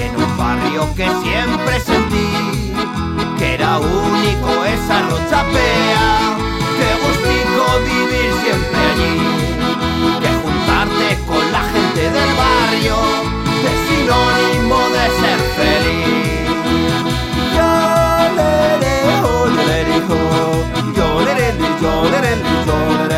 en un barrio que siempre sentí que era único esa rochapea, que gustico vivir siempre allí, que juntarte con la gente del barrio es sinónimo de ser feliz. Yo le yo le yo le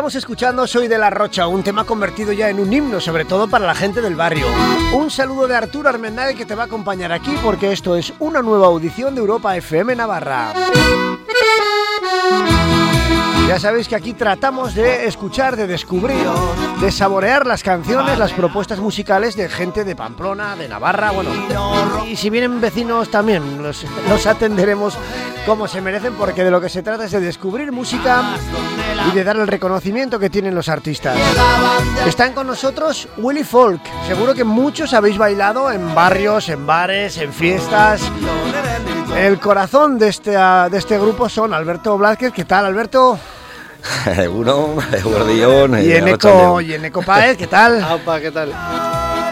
Estamos escuchando Soy de la Rocha, un tema convertido ya en un himno, sobre todo para la gente del barrio. Un saludo de Arturo Armendáriz que te va a acompañar aquí porque esto es una nueva audición de Europa FM Navarra. Ya sabéis que aquí tratamos de escuchar, de descubrir, de saborear las canciones, las propuestas musicales de gente de Pamplona, de Navarra, bueno, y si vienen vecinos también los, atenderemos como se merecen porque de lo que se trata es de descubrir música y de dar el reconocimiento que tienen los artistas. Están con nosotros Willy Folk. Seguro que muchos habéis bailado en barrios, en bares, en fiestas. El corazón de este, de este grupo son Alberto Blázquez. ¿Qué tal, Alberto? Uno, Guardión. Y Eneco, y Eneco Páez, ¿qué tal? Apa, ¿qué tal?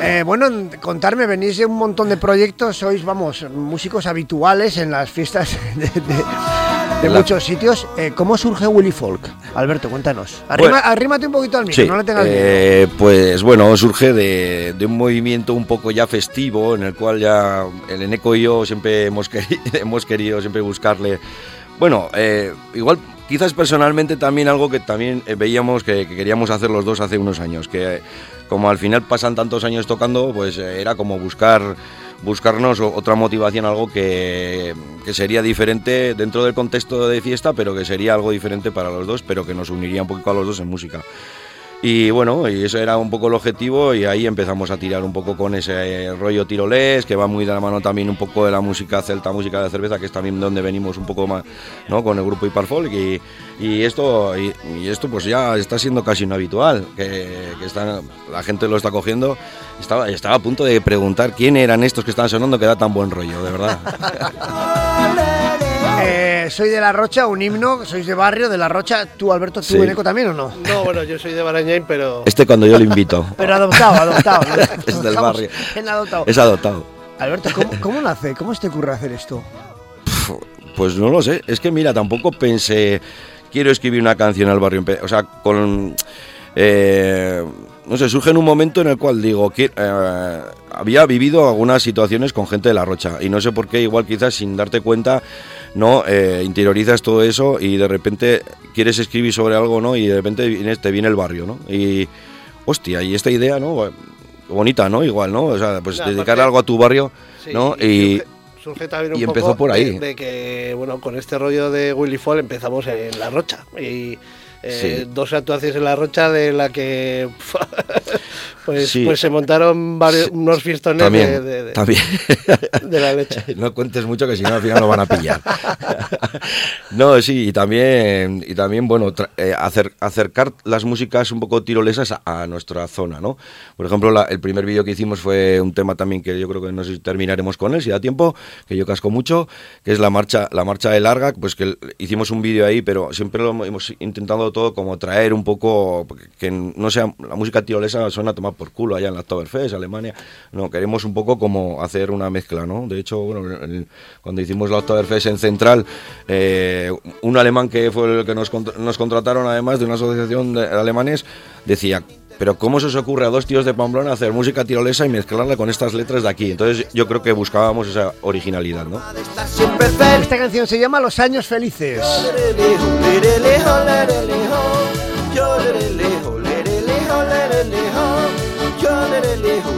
Eh, bueno, contarme, venís de un montón de proyectos, sois, vamos, músicos habituales en las fiestas de, muchos sitios. Eh, ¿Cómo surge Willy Folk? Alberto, cuéntanos. arrímate un poquito al micro, no le tengas eh, Pues bueno, surge de, un movimiento un poco ya festivo, en el cual ya el Eneco y yo siempre hemos querido, hemos querido siempre buscarle. Bueno, eh, igual quizás personalmente también algo que también veíamos que, que, queríamos hacer los dos hace unos años, que como al final pasan tantos años tocando, pues eh, era como buscar buscarnos otra motivación, algo que, que, sería diferente dentro del contexto de fiesta, pero que sería algo diferente para los dos, pero que nos uniría un poquito a los dos en música. Y bueno, y eso era un poco el objetivo y ahí empezamos a tirar un poco con ese rollo tirolés, que va muy de la mano también un poco de la música celta, música de cerveza, que es también donde venimos un poco más, ¿no? Con el grupo Hiperfolk y, esto y, esto pues ya está siendo casi un habitual, que, que la gente lo está cogiendo. Estaba, estaba a punto de preguntar quién eran estos que estaban sonando que da tan buen rollo, de verdad. soy de La Rocha, un himno, sois de barrio, de La Rocha. ¿Tú, Alberto, tú, Eneco, también o no? No, bueno, yo soy de Barañain, pero... Este cuando yo lo invito. pero adoptado, adoptado. es del barrio. adoptado. Es adoptado. Alberto, ¿cómo, ¿cómo nace? ¿Cómo se te ocurre hacer esto? Pues no lo sé. Es que, mira, tampoco pensé... Quiero escribir una canción al barrio. O sea, con... Eh, no sé, surge en un momento en el cual digo que eh, había vivido algunas situaciones con gente de la Rocha y no sé por qué, igual quizás sin darte cuenta, no eh, interiorizas todo eso y de repente quieres escribir sobre algo, ¿no? Y de repente te viene el barrio, ¿no? Y hostia, y esta idea, ¿no? Bonita, ¿no? Igual, ¿no? O sea, pues dedicar algo a tu barrio, ¿no? Y, surge, también un y empezó por ahí. De, que, bueno, con este rollo de Willy Fall empezamos en La Rocha y eh, dos actuaciones en La Rocha de la que pues, pues se montaron varios, unos fiestones de, la leche. no cuentes mucho que si no al final lo van a pillar. no, sí, y también, y también bueno, eh, acercar las músicas un poco tirolesas a, nuestra zona, ¿no? Por ejemplo, el primer vídeo que hicimos fue un tema también que yo creo que no sé si terminaremos con él, si da tiempo, que yo casco mucho, que es la marcha, la marcha de Larga, pues que hicimos un vídeo ahí, pero siempre lo hemos intentado todo como traer un poco, que no sea, la música tirolesa suena a tomar por culo allá en la Oktoberfest, Alemania, no, queremos un poco como hacer una mezcla, ¿no? De hecho, bueno, cuando hicimos la Oktoberfest en Central, eh, un alemán que fue el que nos, nos contrataron además de una asociación de alemanes, decía, pero ¿cómo se os ocurre a dos tíos de Pamplona hacer música tirolesa y mezclarla con estas letras de aquí? Entonces yo creo que buscábamos esa originalidad, ¿no? Esta canción se llama Los años felices. verelejo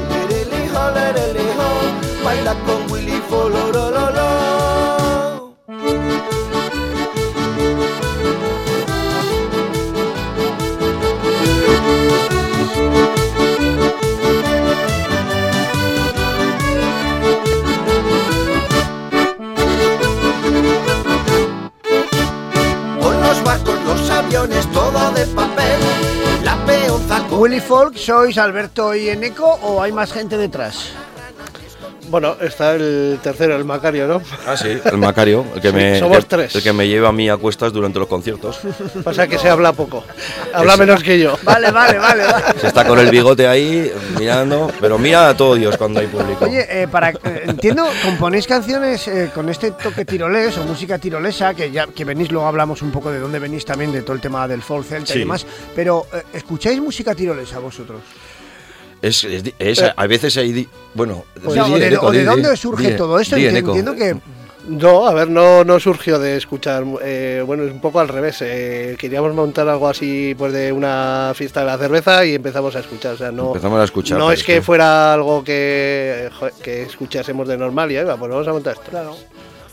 Willy Folk, ¿sois Alberto y Eneco o hay más gente detrás? Bueno, está el tercero, el Macario, ¿no? Ah, sí, el Macario, el que, me, somos tres. el que me lleva a mí a cuestas durante los conciertos. Pasa que se habla poco, habla menos que yo. Vale, vale, vale. Se está con el bigote ahí mirando, pero mira a todo Dios cuando hay público. Oye, eh, para, eh, entiendo, componéis canciones eh, con este toque tirolés o música tirolesa, que ya que venís, luego hablamos un poco de dónde venís también, de todo el tema del folk celta y demás, pero ¿escucháis música tirolesa vosotros? Es, es, a veces hay. Bueno, o, de, dónde surge todo esto? Entiendo que. No, a ver, no, no surgió de escuchar. Eh, bueno, es un poco al revés. Eh, queríamos montar algo así, pues de una fiesta de la cerveza y empezamos a escuchar. O sea, no, empezamos a escuchar. No es que fuera algo que, que escuchásemos de normal y pues vamos a montar esto. Claro.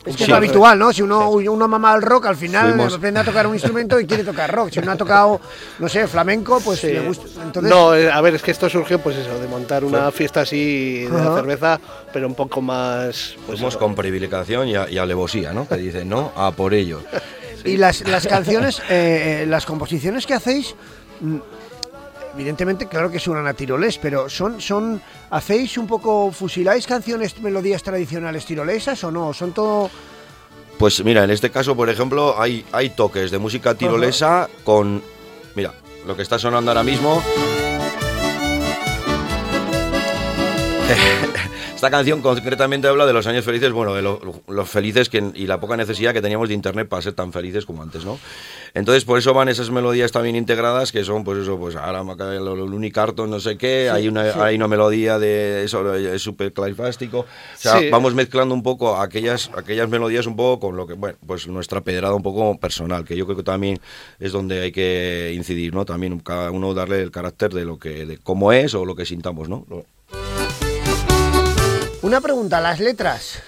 Es que es habitual, ¿no? Si uno, uno mama el rock, al final aprende a tocar un instrumento y quiere tocar rock. Si uno ha tocado, no sé, flamenco, pues le gusta. Entonces... No, eh, a ver, es que esto surgió, pues eso, de montar una fiesta así de cerveza, pero un poco más. Pues Fuimos con privilegiación y, y alevosía, ¿no? Que dicen, no, a por ello. Y las, las canciones, eh, eh, las composiciones que hacéis mm, evidentemente, claro que suenan a tiroles, pero son, son, ¿hacéis un poco, fusiláis canciones, melodías tradicionales tirolesas o no? ¿Son todo...? Pues mira, en este caso, por ejemplo, hay, hay toques de música tirolesa con, mira, lo que está sonando ahora mismo... Esta canción concretamente habla de los años felices, bueno, de los felices que, y la poca necesidad que teníamos de internet para ser tan felices como antes, ¿no? Entonces, por eso van esas melodías también integradas, que son, pues eso, pues ahora me cae el Unicarton, no sé qué, hay, una, hay una melodía de eso, es súper claifástico. O sea, vamos mezclando un poco aquellas, aquellas melodías un poco con lo que, bueno, pues nuestra pedrada un poco personal, que yo creo que también es donde hay que incidir, ¿no? También cada uno darle el carácter de lo que, de cómo es o lo que sintamos, ¿no? Una pregunta, las letras.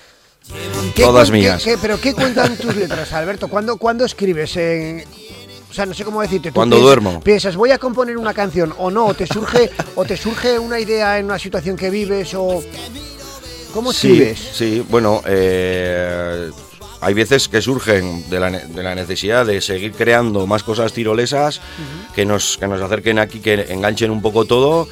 Todas mías. ¿Pero qué cuentan tus letras, Alberto? ¿Cuándo, cuándo escribes? o sea, no sé cómo decirte. Cuando duermo. Piensas, voy a componer una canción o no, o te surge, o te surge una idea en una situación que vives o... ¿Cómo escribes? Sí, bueno, eh, hay veces que surgen de la, de la, necesidad de seguir creando más cosas tirolesas que, nos, que nos acerquen aquí, que enganchen un poco todo.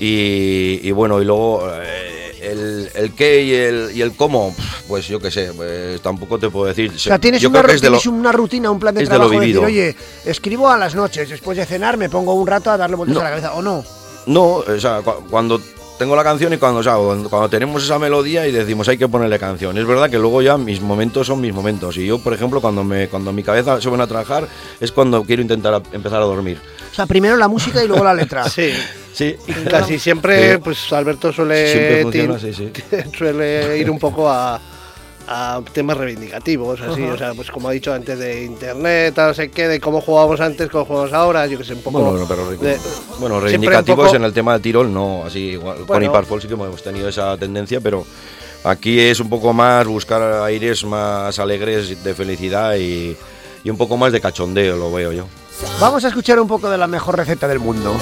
Y, bueno, y luego... Eh, el, el, qué y el, y el cómo, pues yo qué sé, pues tampoco te puedo decir. O sea, tienes, una, una, rutina, un plan de trabajo de, decir, oye, escribo a las noches, después de cenar me pongo un rato a darle vueltas a la cabeza, ¿o no? No, o sea, cuando tengo la canción y cuando, o cuando tenemos esa melodía y decimos hay que ponerle canción. Es verdad que luego ya mis momentos son mis momentos. Y yo, por ejemplo, cuando, me, cuando mi cabeza se pone a trabajar es cuando quiero intentar empezar a dormir. O sea, primero la música y luego la letra. sí. Sí, casi siempre, pues Alberto suele, suele ir un poco a, temas reivindicativos, así, o sea, pues como ha dicho antes de internet, no sé qué, de cómo jugábamos antes, cómo jugamos ahora, yo que sé, un poco. Bueno, pero, bueno reivindicativos en el tema del tirol, no, así, igual, con Iparfol sí que hemos tenido esa tendencia, pero aquí es un poco más buscar aires más alegres de felicidad y, y un poco más de cachondeo, lo veo yo. Vamos a escuchar un poco de la mejor receta del mundo.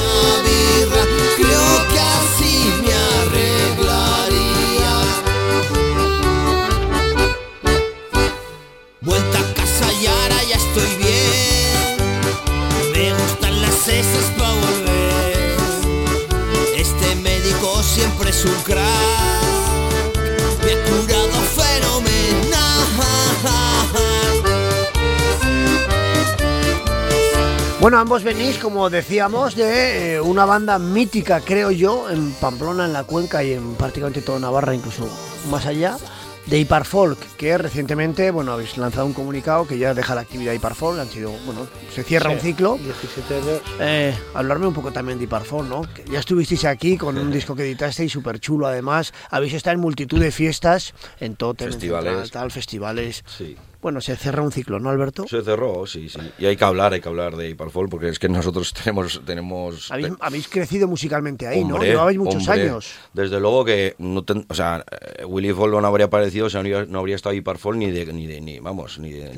Bueno, ambos venís, como decíamos, de eh, una banda mítica, creo yo, en Pamplona, en la Cuenca y en prácticamente toda Navarra, incluso más allá, de Hiparfolk, que recientemente, bueno, habéis lanzado un comunicado que ya deja la actividad Hiparfolk, han sido, bueno, se cierra un ciclo. 17 años. Eh, hablarme un poco también de Hiparfolk, ¿no? Que ya estuvisteis aquí con un disco que editasteis súper chulo, además, habéis estado en multitud de fiestas, en todo, festivales, tal, festivales. Sí. Bueno, se cerró un ciclo, ¿no, Alberto? Se cerró, sí, sí. Y hay que hablar, hay que hablar de Hiperfol, porque es que nosotros tenemos... tenemos habéis, crecido musicalmente ahí, ¿no? Llevabais muchos años. Desde luego que, no o sea, eh, Willy Fall no habría aparecido, o sea, no habría estado Hiperfol ni de, ni de, ni, vamos, ni de,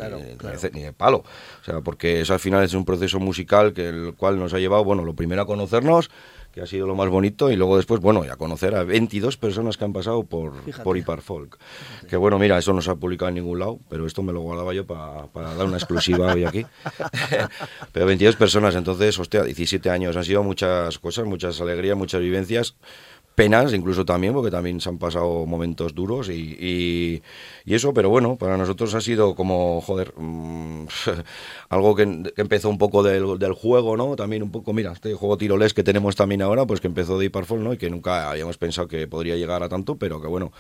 ni, de, palo. O sea, porque eso al final es un proceso musical que el cual nos ha llevado, bueno, lo primero a conocernos, que ha sido lo más bonito, y luego después, bueno, ya conocer a 22 personas que han pasado por, por Hiperfolk. Que bueno, mira, eso no se ha publicado en ningún lado, pero esto me lo guardaba yo para dar una exclusiva hoy aquí. pero 22 personas, entonces, hostia, 17 años, han sido muchas cosas, muchas alegrías, muchas vivencias penas incluso también, porque también se han pasado momentos duros y, y, eso, pero bueno, para nosotros ha sido como, joder, mm, algo que, empezó un poco del, del, juego, ¿no? También un poco, mira, este juego tiroles que tenemos también ahora, pues que empezó de Hyperfall, ¿no? Y que nunca habíamos pensado que podría llegar a tanto, pero que bueno,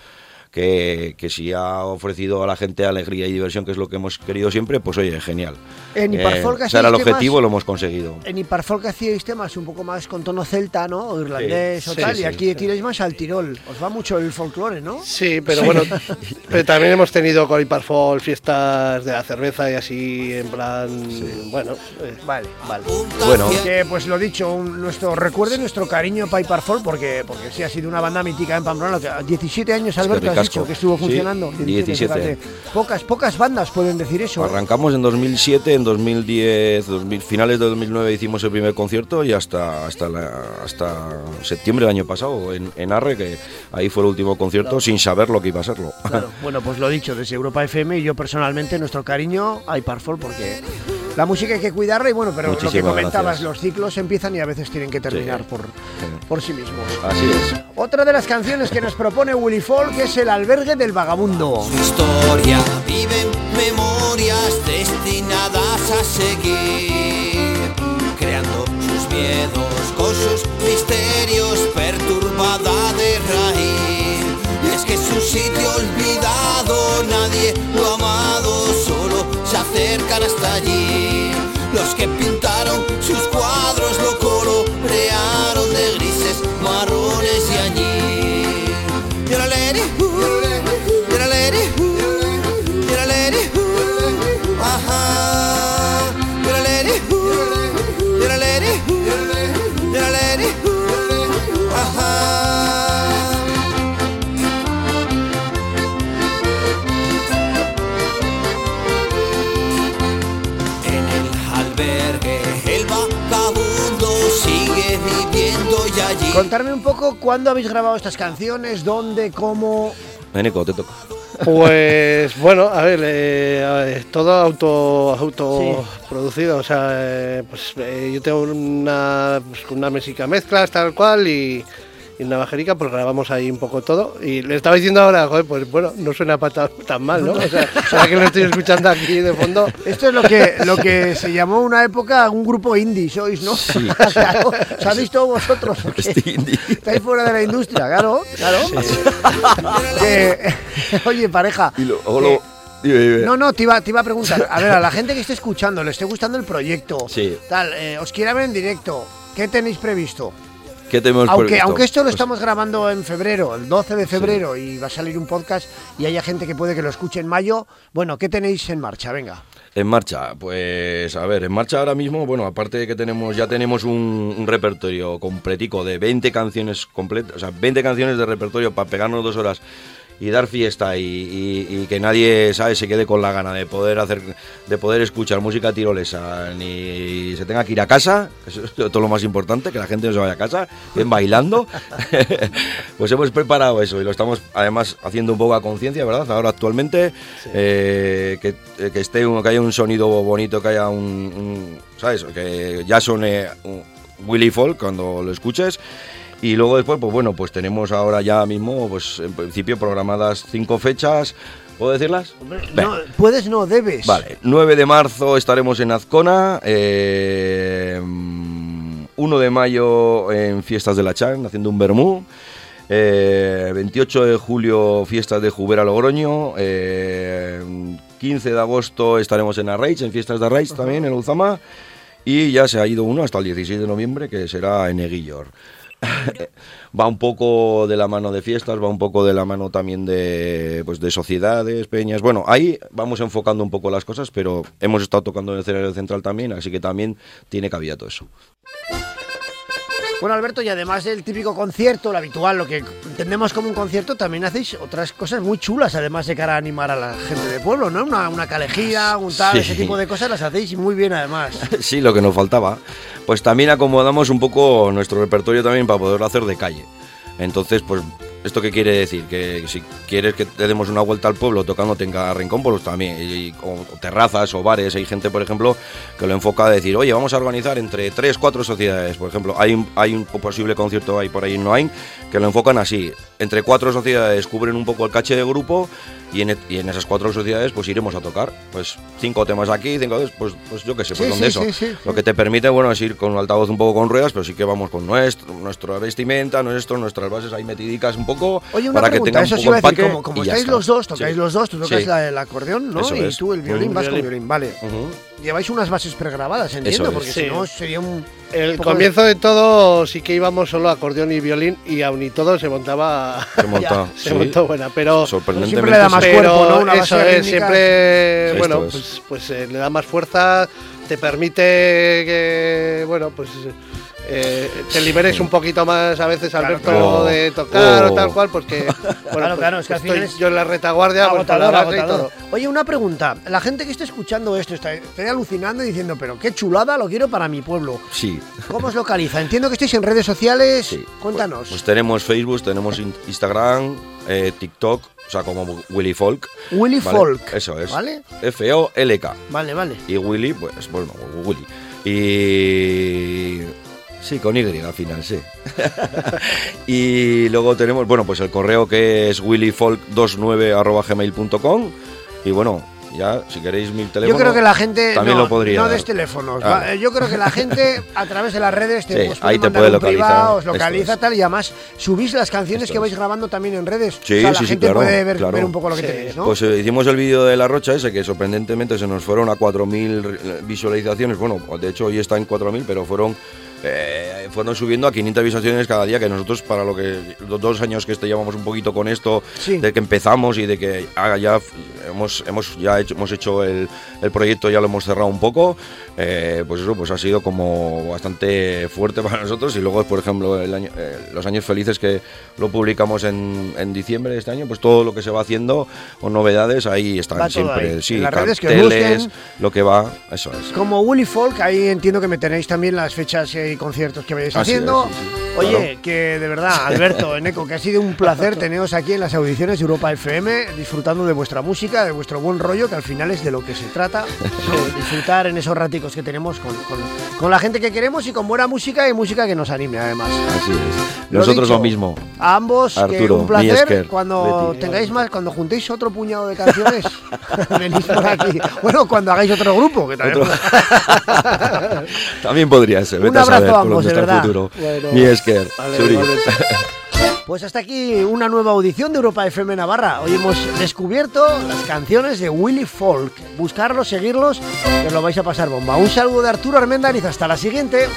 que, que, si ha ofrecido a la gente alegría y diversión, que es lo que hemos querido siempre, pues oye, genial. En Hiperfolk eh, era el objetivo, lo hemos conseguido. En Hiperfolk hacíais temas un poco más con tono celta, ¿no? O irlandés o tal, y aquí tiráis más al Tirol. Os va mucho el folclore, ¿no? Sí, pero bueno, pero también hemos tenido con Hiperfolk fiestas de la cerveza y así, en plan, bueno. Eh. Vale, vale. Bueno, que, pues lo dicho, nuestro recuerde nuestro cariño para Hiperfolk, porque, porque sí ha sido una banda mítica en Pamplona, 17 años, Alberto, que estuvo funcionando. 17. Pocas, pocas bandas pueden decir eso. ¿eh? Arrancamos en 2007, en 2010, finales de 2009 hicimos el primer concierto y hasta hasta hasta septiembre del año pasado en, en, Arre, que ahí fue el último concierto sin saber lo que iba a serlo. Bueno, pues lo dicho, desde Europa FM y yo personalmente nuestro cariño a Parfol porque la música hay que cuidarla y bueno, pero lo que comentabas, los ciclos empiezan y a veces tienen que terminar Por, por sí mismos. Así es. Otra de las canciones que nos propone Willy Folk es El albergue del vagabundo. Su historia vive memorias destinadas a seguir, creando sus miedos con sus misterios perturbada de raíz. Y es que su sitio olvidado nadie hasta allí. Contarme un poco cuándo habéis grabado estas canciones, dónde, cómo. Eneco, te toca. Pues bueno, a ver, eh, a ver, todo auto autoproducido, o sea, eh, pues eh, yo tengo una, pues, una mesica mezclas tal cual y, y una bajerica, pues grabamos ahí un poco todo. Y le estaba diciendo ahora, joder, pues bueno, no suena tan, tan mal, ¿no? O sea, será que lo estoy escuchando aquí de fondo. Esto es lo que, lo que se llamó una época un grupo indie, sois, ¿no? claro, ¿sabéis todos vosotros? Este indie. Estáis fuera de la industria, claro, claro. Oye, pareja. Y lo- dime. No, no, te iba, te iba a preguntar. A ver, a la gente que esté escuchando, le esté gustando el proyecto, Sí. tal, eh, os quiera ver en directo, ¿qué tenéis previsto? ¿Qué tenemos Aunque, previsto? aunque esto lo Pues, estamos grabando en febrero, el 12 de febrero, y va a salir un podcast y haya gente que puede que lo escuche en mayo, bueno, ¿qué tenéis en marcha? Venga. En marcha, pues a ver, en marcha ahora mismo, bueno, aparte de que tenemos, ya tenemos un, un repertorio completico de 20 canciones completas, o sea, 20 canciones de repertorio para pegarnos dos horas y dar fiesta y, y- y que nadie, sabe, se quede con la gana de poder hacer, de poder escuchar música tirolesa, ni se tenga que ir a casa, eso es todo lo más importante, que la gente no se vaya a casa, ven bailando, pues hemos preparado eso y lo estamos además haciendo un poco a conciencia, ¿verdad? Ahora actualmente, eh, que, eh, que esté un- que haya un sonido bonito, que haya un, un- ¿sabes? Que ya suene un Willy Folk cuando lo escuches. Y luego después, pues bueno, pues tenemos ahora ya mismo, pues en principio programadas cinco fechas. ¿Puedo decirlas? No, puedes, no, debes. Vale, 9 de marzo estaremos en Azcona. eh, 1 de mayo en Fiestas de la Chan, haciendo un vermú. eh, 28 de julio, Fiestas de Jubera Logroño. eh, 15 de agosto estaremos en Arraich, en Fiestas de Arraich también, en Uzama. Y ya se ha ido uno hasta el 16 de noviembre, que será en Eguillor. va un poco de la mano de fiestas, va un poco de la mano también de, pues, de sociedades, peñas. Bueno, ahí vamos enfocando un poco las cosas, pero hemos estado tocando en el escenario central también, así que también tiene cabida todo eso. Bueno, Alberto, y además del típico concierto, lo habitual, lo que entendemos como un concierto, también hacéis otras cosas muy chulas, además de cara a animar a la gente del pueblo, ¿no? Una, una calejía, un tal, ese tipo de cosas las hacéis muy bien además. Sí, lo que nos faltaba. Pues también acomodamos un poco nuestro repertorio también para poderlo hacer de calle. Entonces, pues ¿Esto qué quiere decir? Que si quieres que te demos una vuelta al pueblo tocándote en cada rincón, pues también, o, terrazas o bares, hay gente, por ejemplo, que lo enfoca a decir, oye, vamos a organizar entre tres, cuatro sociedades, por ejemplo, hay, hay un posible concierto ahí por ahí en Noain, que lo enfocan así, entre cuatro sociedades cubren un poco el caché de grupo y en, y en, esas cuatro sociedades pues iremos a tocar pues cinco temas aquí, cinco pues, pues yo qué sé, pues donde eso. Lo que te permite, bueno, es ir con un altavoz un poco con ruedas, pero sí que vamos con nuestro, nuestra vestimenta, nuestro, nuestras bases ahí metidicas un poco Oye, una para pregunta, que tenga un poco como, como estáis los dos, tocáis los dos, tú tocas el acordeón, ¿no? y tú el violín, vas con violín, vale. Lleváis unas bases pregrabadas, entiendo, porque si no sería un el comienzo de... todo sí que íbamos solo acordeón y violín y aún y todo se montaba se, monta, se montó buena pero siempre le da más cuerpo ¿no? Una eso es siempre bueno pues, pues eh, le da más fuerza te permite que bueno pues eh, te liberes un poquito más a veces, Alberto, de tocar o tal oh. cual, porque bueno, claro, claro, es que final yo en la retaguardia, pues, agotador, Oye, una pregunta. La gente que esté escuchando esto está, alucinando y diciendo, pero qué chulada, lo quiero para mi pueblo. Sí. ¿Cómo os localiza? Entiendo que estáis en redes sociales. Sí. Cuéntanos. Pues, pues tenemos Facebook, tenemos Instagram, eh, TikTok, o sea, como Willy Folk. Willy Folk. Eso es. ¿Vale? F-O-L-K. Vale, vale. Y Willy, pues, bueno, Willy. Y Sí, con Y al final, sí. y luego tenemos, bueno, pues el correo que es willyfolk29.gmail.com y bueno, ya, si queréis mi teléfono. Yo creo que la gente. También lo podría. No des teléfonos. Ah. Yo creo que la gente, a través de las redes, te, sí, ahí te puede localizar. os localiza tal. Y además, subís las canciones que vais grabando también en redes. Sí, o sea, la sí, gente claro, puede ver, ver, un poco lo que tenéis, ¿no? Pues eh, hicimos el vídeo de La Rocha ese, que sorprendentemente se nos fueron a 4.000 visualizaciones. Bueno, de hecho hoy está en 4.000, pero fueron eh, fueron subiendo a 500 visualizaciones cada día, que nosotros para lo que los dos años que este llevamos un poquito con esto, de que empezamos y de que ya hemos, hemos, ya hecho, hemos hecho el, el proyecto, ya lo hemos cerrado un poco, eh, pues eso pues ha sido como bastante fuerte para nosotros y luego, por ejemplo, el año, eh, los años felices que lo publicamos en, en, diciembre de este año, pues todo lo que se va haciendo o novedades ahí están siempre. Sí, las redes que lo que va, eso es. Como Willy Folk, ahí entiendo que me tenéis también las fechas y conciertos que vais haciendo. Oye, que de verdad, Alberto, Eneco, que ha sido un placer teneros aquí en las audiciones de Europa FM, disfrutando de vuestra música, de vuestro buen rollo, que al final es de lo que se trata, disfrutar en esos raticos que tenemos con, con, la gente que queremos y con buena música y música que nos anime además. Así es. Nosotros lo, mismo. A ambos, Arturo, un placer. cuando tengáis más, cuando juntéis otro puñado de canciones, venís por aquí. Bueno, cuando hagáis otro grupo, que también, también podría ser. Un abrazo a, ambos, de verdad. Futuro. Mi Esker, Pues hasta aquí una nueva audición de Europa FM Navarra. Hoy hemos descubierto las canciones de Willy Folk. Buscarlos, seguirlos, que os lo vais a pasar bomba. Un saludo de Arturo Armendariz. Hasta la siguiente.